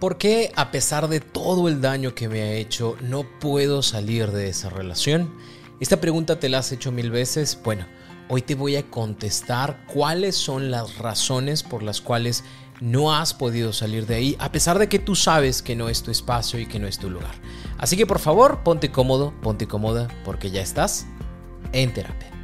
¿Por qué a pesar de todo el daño que me ha hecho no puedo salir de esa relación? Esta pregunta te la has hecho mil veces. Bueno, hoy te voy a contestar cuáles son las razones por las cuales no has podido salir de ahí, a pesar de que tú sabes que no es tu espacio y que no es tu lugar. Así que por favor, ponte cómodo, ponte cómoda, porque ya estás en terapia.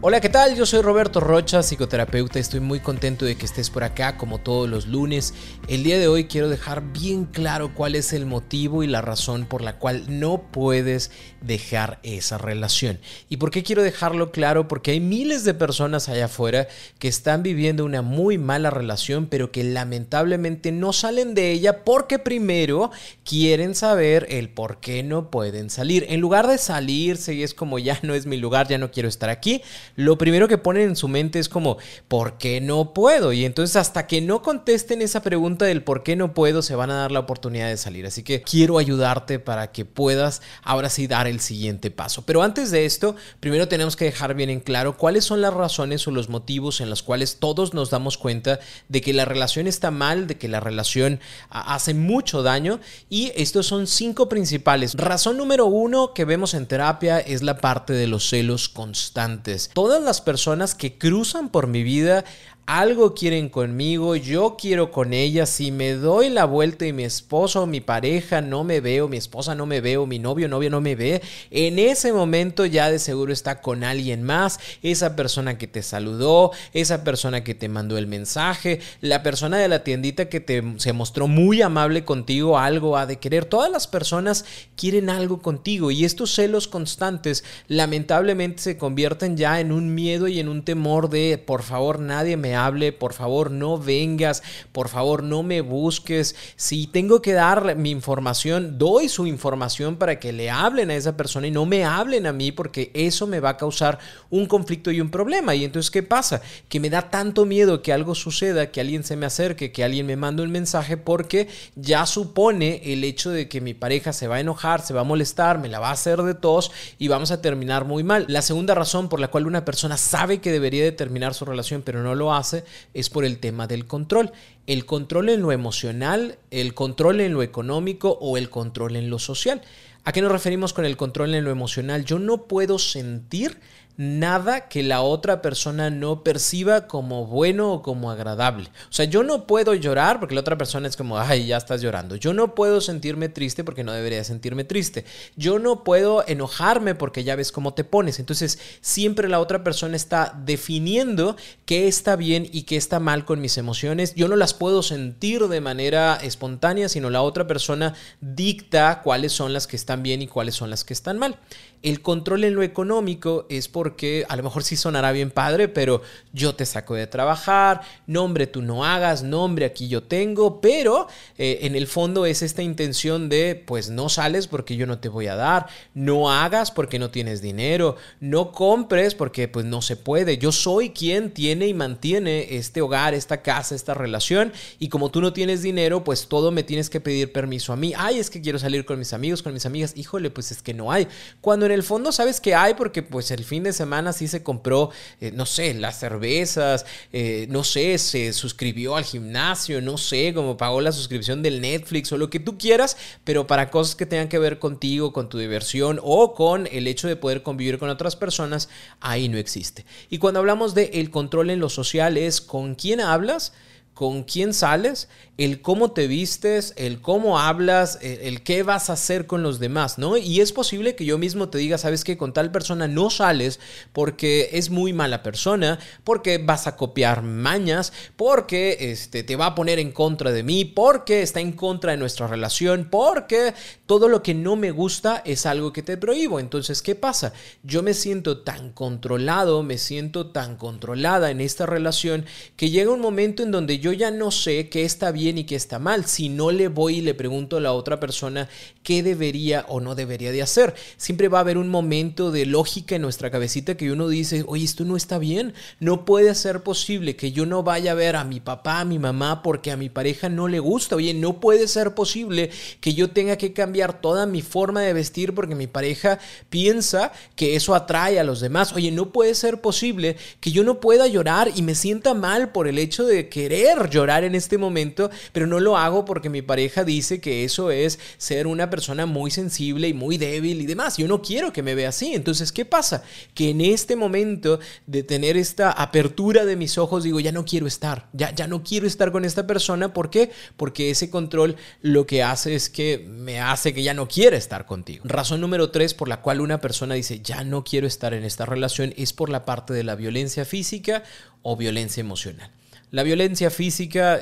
Hola, ¿qué tal? Yo soy Roberto Rocha, psicoterapeuta. Estoy muy contento de que estés por acá como todos los lunes. El día de hoy quiero dejar bien claro cuál es el motivo y la razón por la cual no puedes dejar esa relación. ¿Y por qué quiero dejarlo claro? Porque hay miles de personas allá afuera que están viviendo una muy mala relación, pero que lamentablemente no salen de ella porque primero quieren saber el por qué no pueden salir. En lugar de salirse y es como ya no es mi lugar, ya no quiero estar aquí lo primero que ponen en su mente es como, ¿por qué no puedo? Y entonces hasta que no contesten esa pregunta del por qué no puedo, se van a dar la oportunidad de salir. Así que quiero ayudarte para que puedas ahora sí dar el siguiente paso. Pero antes de esto, primero tenemos que dejar bien en claro cuáles son las razones o los motivos en los cuales todos nos damos cuenta de que la relación está mal, de que la relación hace mucho daño. Y estos son cinco principales. Razón número uno que vemos en terapia es la parte de los celos constantes todas las personas que cruzan por mi vida algo quieren conmigo, yo quiero con ella, si me doy la vuelta y mi esposo o mi pareja no me veo, mi esposa no me veo, mi novio o novia no me ve, en ese momento ya de seguro está con alguien más, esa persona que te saludó, esa persona que te mandó el mensaje, la persona de la tiendita que te, se mostró muy amable contigo, algo ha de querer, todas las personas quieren algo contigo y estos celos constantes lamentablemente se convierten ya en un miedo y en un temor de por favor nadie me por favor no vengas, por favor no me busques. Si tengo que dar mi información, doy su información para que le hablen a esa persona y no me hablen a mí porque eso me va a causar un conflicto y un problema. Y entonces, ¿qué pasa? Que me da tanto miedo que algo suceda, que alguien se me acerque, que alguien me mande un mensaje porque ya supone el hecho de que mi pareja se va a enojar, se va a molestar, me la va a hacer de tos y vamos a terminar muy mal. La segunda razón por la cual una persona sabe que debería de terminar su relación pero no lo hace es por el tema del control. El control en lo emocional, el control en lo económico o el control en lo social. ¿A qué nos referimos con el control en lo emocional? Yo no puedo sentir nada que la otra persona no perciba como bueno o como agradable. O sea, yo no puedo llorar porque la otra persona es como, ay, ya estás llorando. Yo no puedo sentirme triste porque no debería sentirme triste. Yo no puedo enojarme porque ya ves cómo te pones. Entonces, siempre la otra persona está definiendo qué está bien y qué está mal con mis emociones. Yo no las puedo sentir de manera espontánea, sino la otra persona dicta cuáles son las que están bien y cuáles son las que están mal. El control en lo económico es porque a lo mejor sí sonará bien padre, pero yo te saco de trabajar, nombre tú no hagas, nombre aquí yo tengo, pero eh, en el fondo es esta intención de pues no sales porque yo no te voy a dar, no hagas porque no tienes dinero, no compres porque pues no se puede. Yo soy quien tiene y mantiene este hogar, esta casa, esta relación y como tú no tienes dinero, pues todo me tienes que pedir permiso a mí. Ay, es que quiero salir con mis amigos, con mis amigas. Híjole, pues es que no hay. Cuando en el fondo sabes que hay porque pues el fin de semana sí se compró, eh, no sé, las cervezas, eh, no sé, se suscribió al gimnasio, no sé, como pagó la suscripción del Netflix o lo que tú quieras, pero para cosas que tengan que ver contigo, con tu diversión o con el hecho de poder convivir con otras personas, ahí no existe. Y cuando hablamos de el control en lo social es con quién hablas, con quién sales, el cómo te vistes, el cómo hablas, el, qué vas a hacer con los demás, ¿no? Y es posible que yo mismo te diga, sabes que con tal persona no sales porque es muy mala persona, porque vas a copiar mañas, porque este, te va a poner en contra de mí, porque está en contra de nuestra relación, porque todo lo que no me gusta es algo que te prohíbo. Entonces, ¿qué pasa? Yo me siento tan controlado, me siento tan controlada en esta relación que llega un momento en donde yo ya no sé qué está bien y qué está mal. Si no le voy y le pregunto a la otra persona qué debería o no debería de hacer. Siempre va a haber un momento de lógica en nuestra cabecita que uno dice, oye, esto no está bien, no puede ser posible que yo no vaya a ver a mi papá, a mi mamá porque a mi pareja no le gusta, oye, no puede ser posible que yo tenga que cambiar toda mi forma de vestir porque mi pareja piensa que eso atrae a los demás, oye, no puede ser posible que yo no pueda llorar y me sienta mal por el hecho de querer querer llorar en este momento, pero no lo hago porque mi pareja dice que eso es ser una persona muy sensible y muy débil y demás. Yo no quiero que me vea así. Entonces, ¿qué pasa? Que en este momento de tener esta apertura de mis ojos, digo, ya no quiero estar, ya, ya no quiero estar con esta persona. ¿Por qué? Porque ese control lo que hace es que me hace que ya no quiera estar contigo. Razón número tres por la cual una persona dice, ya no quiero estar en esta relación, es por la parte de la violencia física o violencia emocional. La violencia física,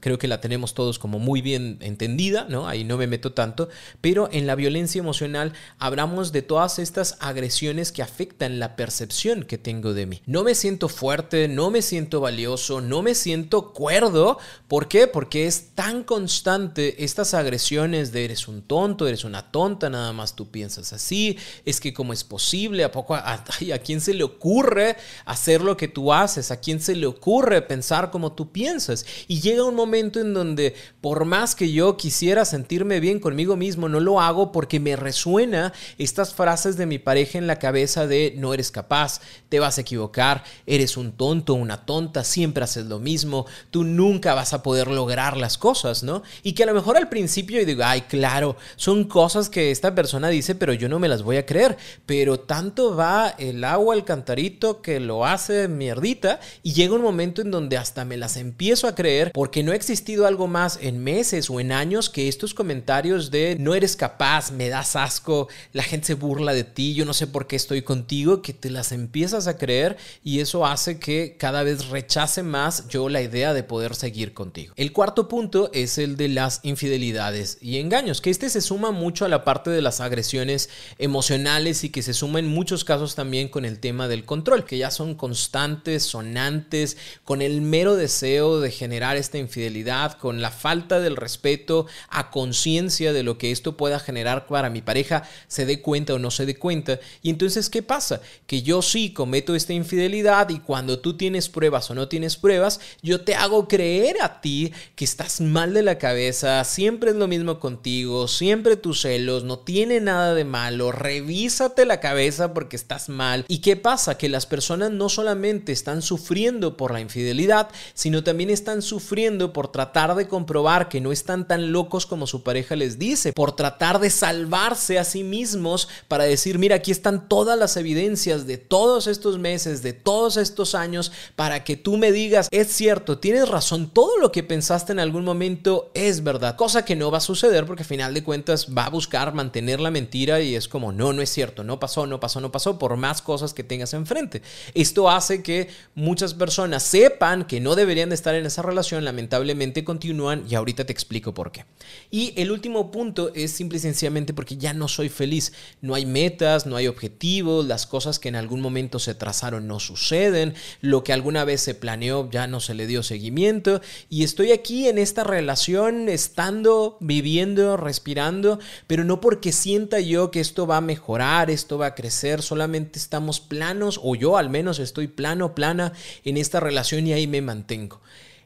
creo que la tenemos todos como muy bien entendida, ¿no? Ahí no me meto tanto, pero en la violencia emocional hablamos de todas estas agresiones que afectan la percepción que tengo de mí. No me siento fuerte, no me siento valioso, no me siento cuerdo. ¿Por qué? Porque es tan constante estas agresiones de eres un tonto, eres una tonta, nada más tú piensas así, es que cómo es posible, a poco a quién se le ocurre hacer lo que tú haces, a quién se le ocurre pensar como tú piensas. Y llega un momento en donde por más que yo quisiera sentirme bien conmigo mismo, no lo hago porque me resuena estas frases de mi pareja en la cabeza de no eres capaz, te vas a equivocar, eres un tonto, una tonta, siempre haces lo mismo, tú nunca vas a poder lograr las cosas, ¿no? Y que a lo mejor al principio yo digo, ay, claro, son cosas que esta persona dice, pero yo no me las voy a creer. Pero tanto va el agua al cantarito que lo hace mierdita y llega un momento en donde hasta me las empiezo a creer porque no ha existido algo más en meses o en años que estos comentarios de no eres capaz, me das asco, la gente se burla de ti, yo no sé por qué estoy contigo, que te las empiezas a creer y eso hace que cada vez rechace más yo la idea de poder seguir contigo. El cuarto punto es el de las infidelidades y engaños, que este se suma mucho a la parte de las agresiones emocionales y que se suma en muchos casos también con el tema del control, que ya son constantes, sonantes, con el deseo de generar esta infidelidad, con la falta del respeto a conciencia de lo que esto pueda generar para mi pareja, se dé cuenta o no se dé cuenta. Y entonces, ¿qué pasa? Que yo sí cometo esta infidelidad y cuando tú tienes pruebas o no tienes pruebas, yo te hago creer a ti que estás mal de la cabeza, siempre es lo mismo contigo, siempre tus celos, no tiene nada de malo, revísate la cabeza porque estás mal. ¿Y qué pasa? Que las personas no solamente están sufriendo por la infidelidad, sino también están sufriendo por tratar de comprobar que no están tan locos como su pareja les dice, por tratar de salvarse a sí mismos para decir, mira, aquí están todas las evidencias de todos estos meses, de todos estos años, para que tú me digas, es cierto, tienes razón, todo lo que pensaste en algún momento es verdad, cosa que no va a suceder porque al final de cuentas va a buscar mantener la mentira y es como, no, no es cierto, no pasó, no pasó, no pasó, por más cosas que tengas enfrente. Esto hace que muchas personas sepan que no deberían de estar en esa relación, lamentablemente continúan y ahorita te explico por qué. Y el último punto es simple y sencillamente porque ya no soy feliz. No hay metas, no hay objetivos, las cosas que en algún momento se trazaron no suceden, lo que alguna vez se planeó ya no se le dio seguimiento y estoy aquí en esta relación estando, viviendo, respirando, pero no porque sienta yo que esto va a mejorar, esto va a crecer, solamente estamos planos o yo al menos estoy plano, plana en esta relación y ahí me mantengo.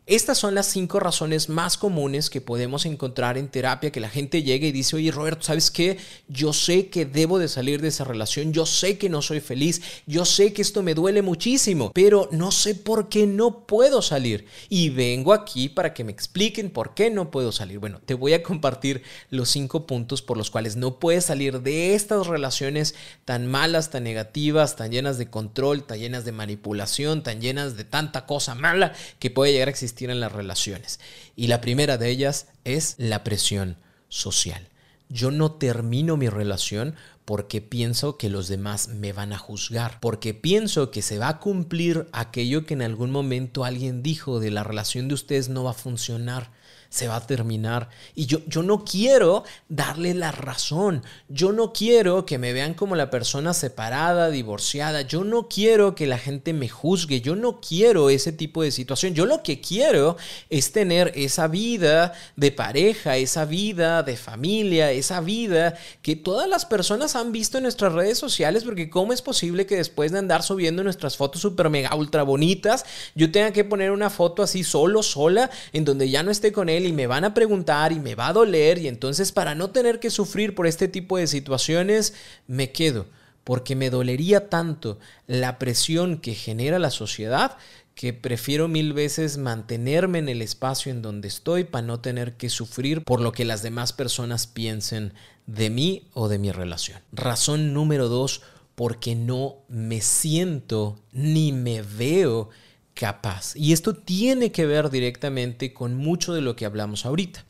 Estas son las cinco razones más comunes que podemos encontrar en terapia, que la gente llega y dice, oye Roberto, ¿sabes qué? Yo sé que debo de salir de esa relación, yo sé que no soy feliz, yo sé que esto me duele muchísimo, pero no sé por qué no puedo salir. Y vengo aquí para que me expliquen por qué no puedo salir. Bueno, te voy a compartir los cinco puntos por los cuales no puedes salir de estas relaciones tan malas, tan negativas, tan llenas de control, tan llenas de manipulación, tan llenas de tanta cosa mala que puede llegar a existir tienen las relaciones. Y la primera de ellas es la presión social. Yo no termino mi relación porque pienso que los demás me van a juzgar, porque pienso que se va a cumplir aquello que en algún momento alguien dijo de la relación de ustedes no va a funcionar se va a terminar. Y yo, yo no quiero darle la razón. Yo no quiero que me vean como la persona separada, divorciada. Yo no quiero que la gente me juzgue. Yo no quiero ese tipo de situación. Yo lo que quiero es tener esa vida de pareja, esa vida de familia, esa vida que todas las personas han visto en nuestras redes sociales, porque ¿cómo es posible que después de andar subiendo nuestras fotos super mega ultra bonitas, yo tenga que poner una foto así solo, sola, en donde ya no esté con él? Y me van a preguntar y me va a doler y entonces para no tener que sufrir por este tipo de situaciones me quedo porque me dolería tanto la presión que genera la sociedad que prefiero mil veces mantenerme en el espacio en donde estoy para no tener que sufrir por lo que las demás personas piensen de mí o de mi relación. Razón número dos, porque no me siento ni me veo capaz. Y esto tiene que ver directamente con mucho de lo que hablamos ahorita.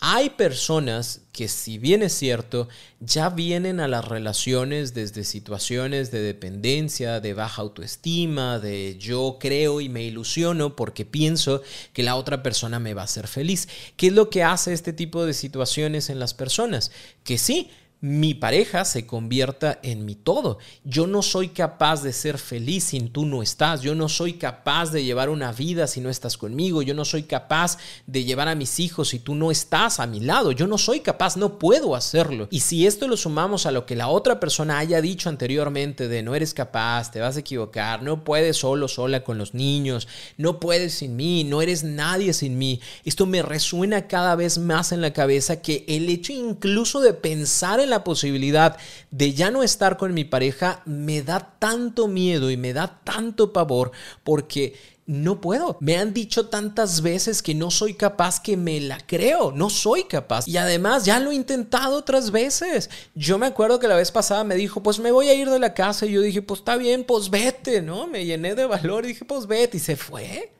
Hay personas que si bien es cierto, ya vienen a las relaciones desde situaciones de dependencia, de baja autoestima, de yo creo y me ilusiono porque pienso que la otra persona me va a hacer feliz. ¿Qué es lo que hace este tipo de situaciones en las personas? Que sí, mi pareja se convierta en mi todo. Yo no soy capaz de ser feliz sin tú no estás. Yo no soy capaz de llevar una vida si no estás conmigo. Yo no soy capaz de llevar a mis hijos si tú no estás a mi lado. Yo no soy capaz, no puedo hacerlo. Y si esto lo sumamos a lo que la otra persona haya dicho anteriormente de no eres capaz, te vas a equivocar, no puedes solo, sola con los niños, no puedes sin mí, no eres nadie sin mí, esto me resuena cada vez más en la cabeza que el hecho incluso de pensar en la posibilidad de ya no estar con mi pareja me da tanto miedo y me da tanto pavor porque no puedo. Me han dicho tantas veces que no soy capaz que me la creo. No soy capaz. Y además ya lo he intentado otras veces. Yo me acuerdo que la vez pasada me dijo, pues me voy a ir de la casa. Y yo dije, pues está bien, pues vete, ¿no? Me llené de valor y dije, pues vete. Y se fue.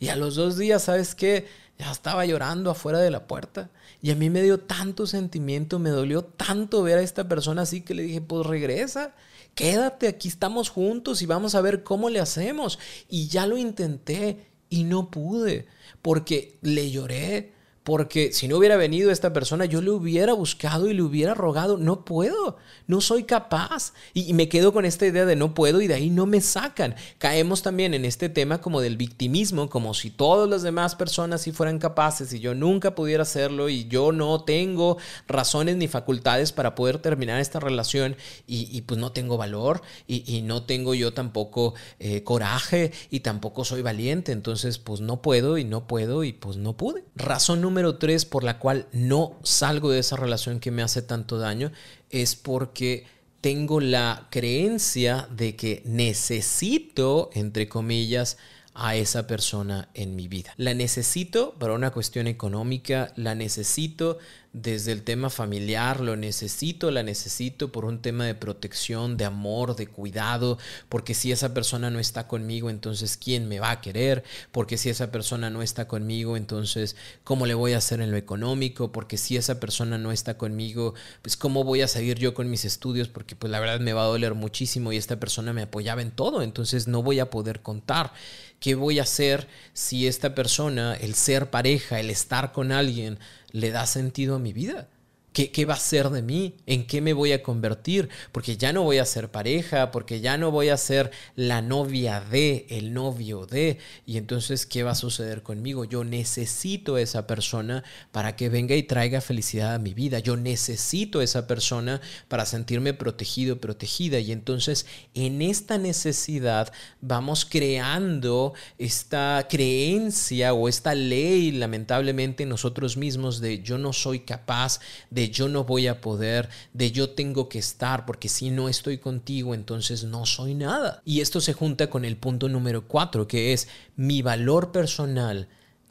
Y a los dos días, ¿sabes qué? Ya estaba llorando afuera de la puerta. Y a mí me dio tanto sentimiento, me dolió tanto ver a esta persona así que le dije, pues regresa, quédate, aquí estamos juntos y vamos a ver cómo le hacemos. Y ya lo intenté y no pude, porque le lloré, porque si no hubiera venido esta persona, yo le hubiera buscado y le hubiera rogado, no puedo, no soy capaz. Y, me quedo con esta idea de no puedo y de ahí no me sacan. Caemos también en este tema como del victimismo, como si todas las demás personas sí fueran capaces y yo nunca pudiera hacerlo y yo no tengo razones ni facultades para poder terminar esta relación y, pues no tengo valor y, no tengo yo tampoco eh, coraje y tampoco soy valiente. Entonces pues no puedo y no puedo y pues no pude. Razón número número tres por la cual no salgo de esa relación que me hace tanto daño es porque tengo la creencia de que necesito, entre comillas, a esa persona en mi vida. La necesito para una cuestión económica, la necesito desde el tema familiar, lo necesito, la necesito por un tema de protección, de amor, de cuidado, porque si esa persona no está conmigo, entonces ¿quién me va a querer? Porque si esa persona no está conmigo, entonces ¿cómo le voy a hacer en lo económico? Porque si esa persona no está conmigo, pues ¿cómo voy a seguir yo con mis estudios? Porque pues la verdad me va a doler muchísimo y esta persona me apoyaba en todo, entonces no voy a poder contar. ¿Qué voy a hacer si esta persona, el ser pareja, el estar con alguien, le da sentido a mi vida. ¿Qué, va a ser de mí? ¿En qué me voy a convertir? Porque ya no voy a ser pareja, porque ya no voy a ser la novia de, el novio de. Y entonces, ¿qué va a suceder conmigo? Yo necesito esa persona para que venga y traiga felicidad a mi vida. Yo necesito esa persona para sentirme protegido, protegida. Y entonces, en esta necesidad, vamos creando esta creencia o esta ley, lamentablemente, nosotros mismos de yo no soy capaz de yo no voy a poder, de yo tengo que estar, porque si no estoy contigo, entonces no soy nada. Y esto se junta con el punto número cuatro, que es mi valor personal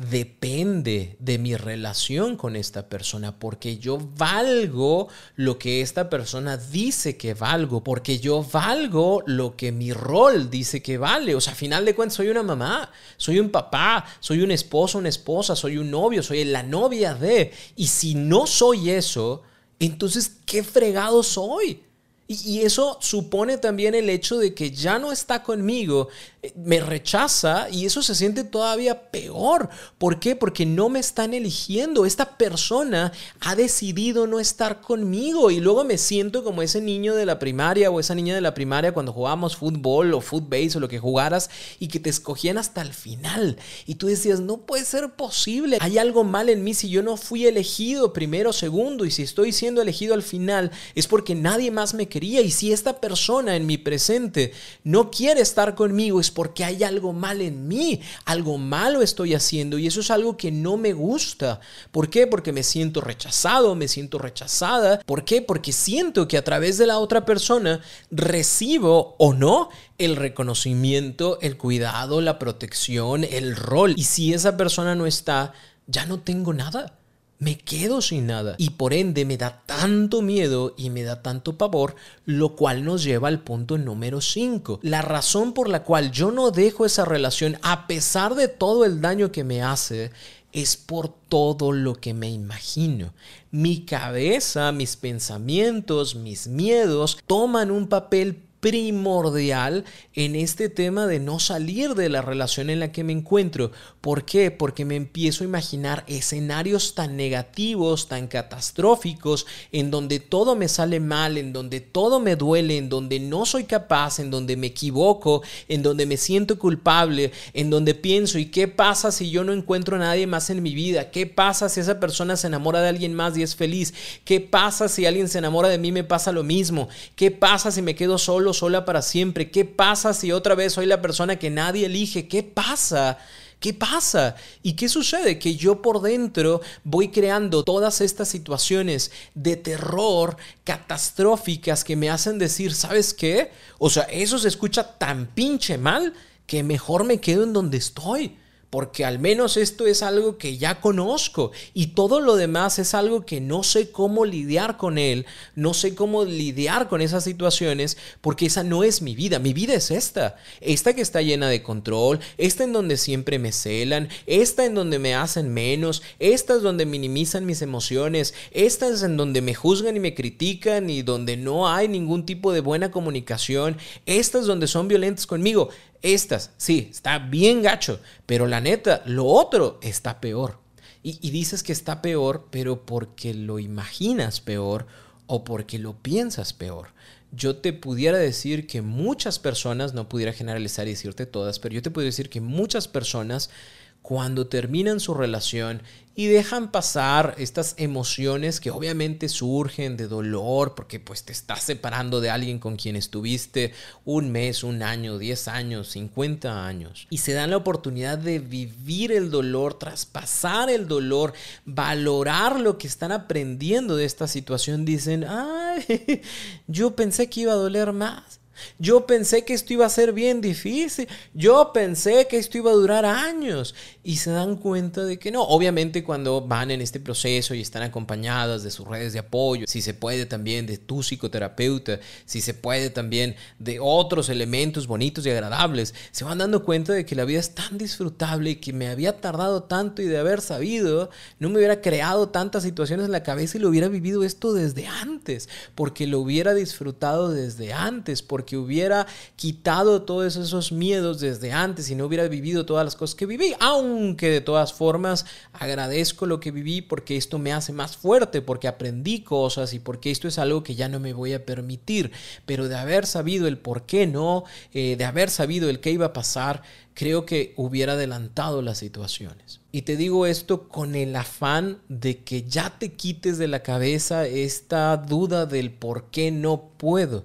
depende de mi relación con esta persona, porque yo valgo lo que esta persona dice que valgo, porque yo valgo lo que mi rol dice que vale. O sea, a final de cuentas soy una mamá, soy un papá, soy un esposo, una esposa, soy un novio, soy la novia de. Y si no soy eso, entonces, ¿qué fregado soy? Y eso supone también el hecho de que ya no está conmigo, eh, me rechaza y eso se siente todavía peor. ¿Por qué? Porque no me están eligiendo. Esta persona ha decidido no estar conmigo y luego me siento como ese niño de la primaria o esa niña de la primaria cuando jugábamos fútbol o footbase o lo que jugaras y que te escogían hasta el final. Y tú decías, no puede ser posible. Hay algo mal en mí si yo no fui elegido primero segundo y si estoy siendo elegido al final es porque nadie más me quería Y si esta persona en mi presente no quiere estar conmigo es porque hay algo mal en mí, algo malo estoy haciendo y eso es algo que no me gusta. ¿Por qué? Porque me siento rechazado, me siento rechazada. ¿Por qué? Porque siento que a través de la otra persona recibo o no el reconocimiento, el cuidado, la protección, el rol. Y si esa persona no está, ya no tengo nada me quedo sin nada. Y por ende me da tanto miedo y me da tanto pavor, lo cual nos lleva al punto número 5. La razón por la cual yo no dejo esa relación, a pesar de todo el daño que me hace, es por todo lo que me imagino. Mi cabeza, mis pensamientos, mis miedos toman un papel primordial en este tema de no salir de la relación en la que me encuentro. ¿Por qué? Porque me empiezo a imaginar escenarios tan negativos, tan catastróficos, en donde todo me sale mal, en donde todo me duele, en donde no soy capaz, en donde me equivoco, en donde me siento culpable, en donde pienso, ¿y qué pasa si yo no encuentro a nadie más en mi vida? ¿Qué pasa si esa persona se enamora de alguien más y es feliz? ¿Qué pasa si alguien se enamora de mí me pasa lo mismo? ¿Qué pasa si me quedo solo? Sola para siempre? ¿Qué pasa si otra vez soy la persona que nadie elige? ¿Qué pasa? ¿Qué pasa? ¿Y qué sucede? Que yo por dentro voy creando todas estas situaciones de terror catastróficas que me hacen decir, ¿sabes qué? O sea, eso se escucha tan pinche mal que mejor me quedo en donde estoy porque al menos esto es algo que ya conozco y todo lo demás es algo que no sé cómo lidiar con él, no sé cómo lidiar con esas situaciones, porque esa no es mi vida, mi vida es esta, esta que está llena de control, esta en donde siempre me celan, esta en donde me hacen menos, esta es donde minimizan mis emociones, esta es en donde me juzgan y me critican y donde no hay ningún tipo de buena comunicación, esta es donde son violentos conmigo. Estas, sí, está bien gacho, pero la neta, lo otro está peor. Y, dices que está peor, pero porque lo imaginas peor o porque lo piensas peor. Yo te pudiera decir que muchas personas, no pudiera generalizar y decirte todas, pero yo te puedo decir que muchas personas cuando terminan su relación y dejan pasar estas emociones que obviamente surgen de dolor porque pues te estás separando de alguien con quien estuviste un mes, un año, 10 años, 50 años y se dan la oportunidad de vivir el dolor, traspasar el dolor, valorar lo que están aprendiendo de esta situación, dicen, ay, yo pensé que iba a doler más. Yo pensé que esto iba a ser bien difícil. Yo pensé que esto iba a durar años. Y se dan cuenta de que no. Obviamente cuando van en este proceso y están acompañadas de sus redes de apoyo, si se puede también de tu psicoterapeuta, si se puede también de otros elementos bonitos y agradables, se van dando cuenta de que la vida es tan disfrutable y que me había tardado tanto y de haber sabido, no me hubiera creado tantas situaciones en la cabeza y lo hubiera vivido esto desde antes, porque lo hubiera disfrutado desde antes, porque que hubiera quitado todos esos miedos desde antes y no hubiera vivido todas las cosas que viví, aunque de todas formas agradezco lo que viví porque esto me hace más fuerte, porque aprendí cosas y porque esto es algo que ya no me voy a permitir, pero de haber sabido el por qué no, eh, de haber sabido el qué iba a pasar, creo que hubiera adelantado las situaciones. Y te digo esto con el afán de que ya te quites de la cabeza esta duda del por qué no puedo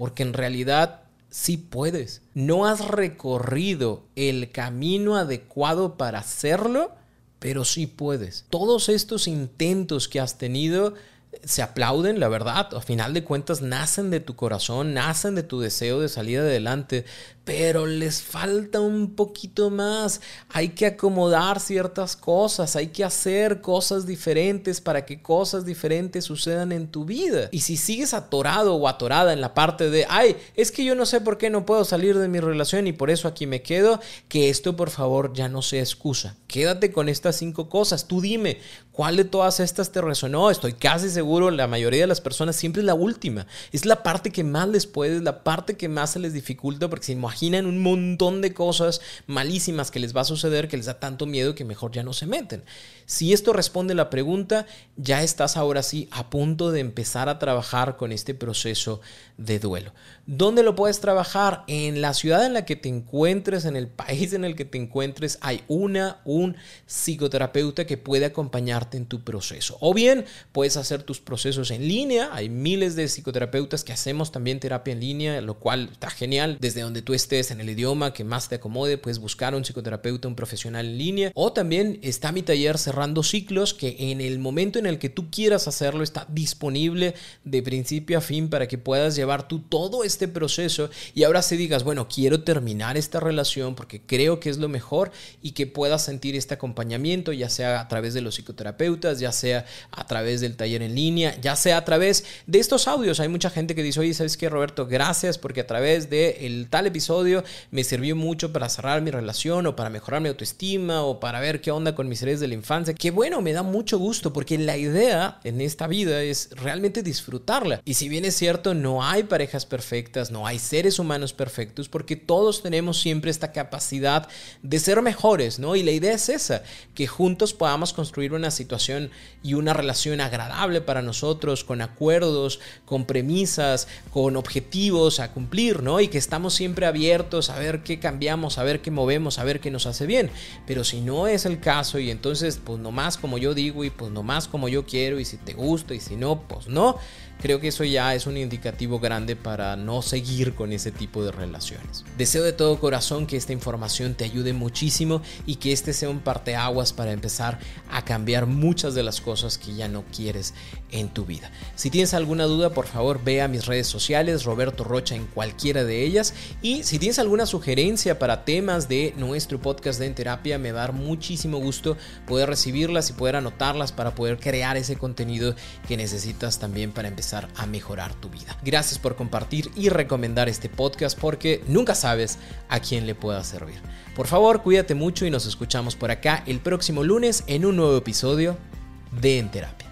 porque en realidad sí puedes. No has recorrido el camino adecuado para hacerlo, pero sí puedes. Todos estos intentos que has tenido se aplauden, la verdad, a final de cuentas nacen de tu corazón, nacen de tu deseo de salir adelante, pero les falta un poquito más. Hay que acomodar ciertas cosas, hay que hacer cosas diferentes para que cosas diferentes sucedan en tu vida. Y si sigues atorado o atorada en la parte de, ay, es que yo no sé por qué no puedo salir de mi relación y por eso aquí me quedo, que esto por favor ya no sea excusa. Quédate con estas cinco cosas. Tú dime, ¿cuál de todas estas te resonó? Estoy casi seguro, la mayoría de las personas siempre es la última. Es la parte que más les puede, la parte que más se les dificulta porque se imaginan un montón de cosas malísimas que les va a suceder que les da tanto miedo que mejor ya no se meten. Si esto responde la pregunta, ya estás ahora sí a punto de empezar a trabajar con este proceso de duelo. ¿Dónde lo puedes trabajar? En la ciudad en la que te encuentres, en el país en el que te encuentres, hay una, un psicoterapeuta que puede acompañarte en tu proceso. O bien puedes hacer tus procesos en línea. Hay miles de psicoterapeutas que hacemos también terapia en línea, lo cual está genial. Desde donde tú estés, en el idioma que más te acomode, puedes buscar un psicoterapeuta, un profesional en línea. O también está mi taller cerrando ciclos que en el momento en el que tú quieras hacerlo está disponible de principio a fin para que puedas llevar tú todo este proceso y ahora si digas, bueno, quiero terminar esta relación porque creo que es lo mejor y que puedas sentir este acompañamiento, ya sea a través de los psicoterapeutas, ya sea a través del taller en línea, ya sea a través de estos audios. Hay mucha gente que dice, oye, ¿sabes qué, Roberto? Gracias porque a través de el tal episodio me sirvió mucho para cerrar mi relación o para mejorar mi autoestima o para ver qué onda con mis seres de la infancia. Que bueno, me da mucho gusto porque la idea en esta vida es realmente disfrutarla. Y si bien es cierto, no hay parejas perfectas, no hay seres humanos perfectos, porque todos tenemos siempre esta capacidad de ser mejores, ¿no? Y la idea es esa, que juntos podamos construir una situación y una relación agradable para nosotros, con acuerdos, con premisas, con objetivos a cumplir, ¿no? Y que estamos siempre abiertos a ver qué cambiamos, a ver qué movemos, a ver qué nos hace bien. Pero si no es el caso y entonces, pues nomás como yo digo y pues nomás como yo quiero y si te gusta y si no, pues no creo que eso ya es un indicativo grande para no seguir con ese tipo de relaciones. Deseo de todo corazón que esta información te ayude muchísimo y que este sea un parteaguas para empezar a cambiar muchas de las cosas que ya no quieres en tu vida. Si tienes alguna duda, por favor ve a mis redes sociales, Roberto Rocha en cualquiera de ellas. Y si tienes alguna sugerencia para temas de nuestro podcast de En Terapia, me va a dar muchísimo gusto poder recibirlas y poder anotarlas para poder crear ese contenido que necesitas también para empezar a mejorar tu vida. Gracias por compartir y recomendar este podcast porque nunca sabes a quién le pueda servir. Por favor, cuídate mucho y nos escuchamos por acá el próximo lunes en un nuevo episodio de Entera.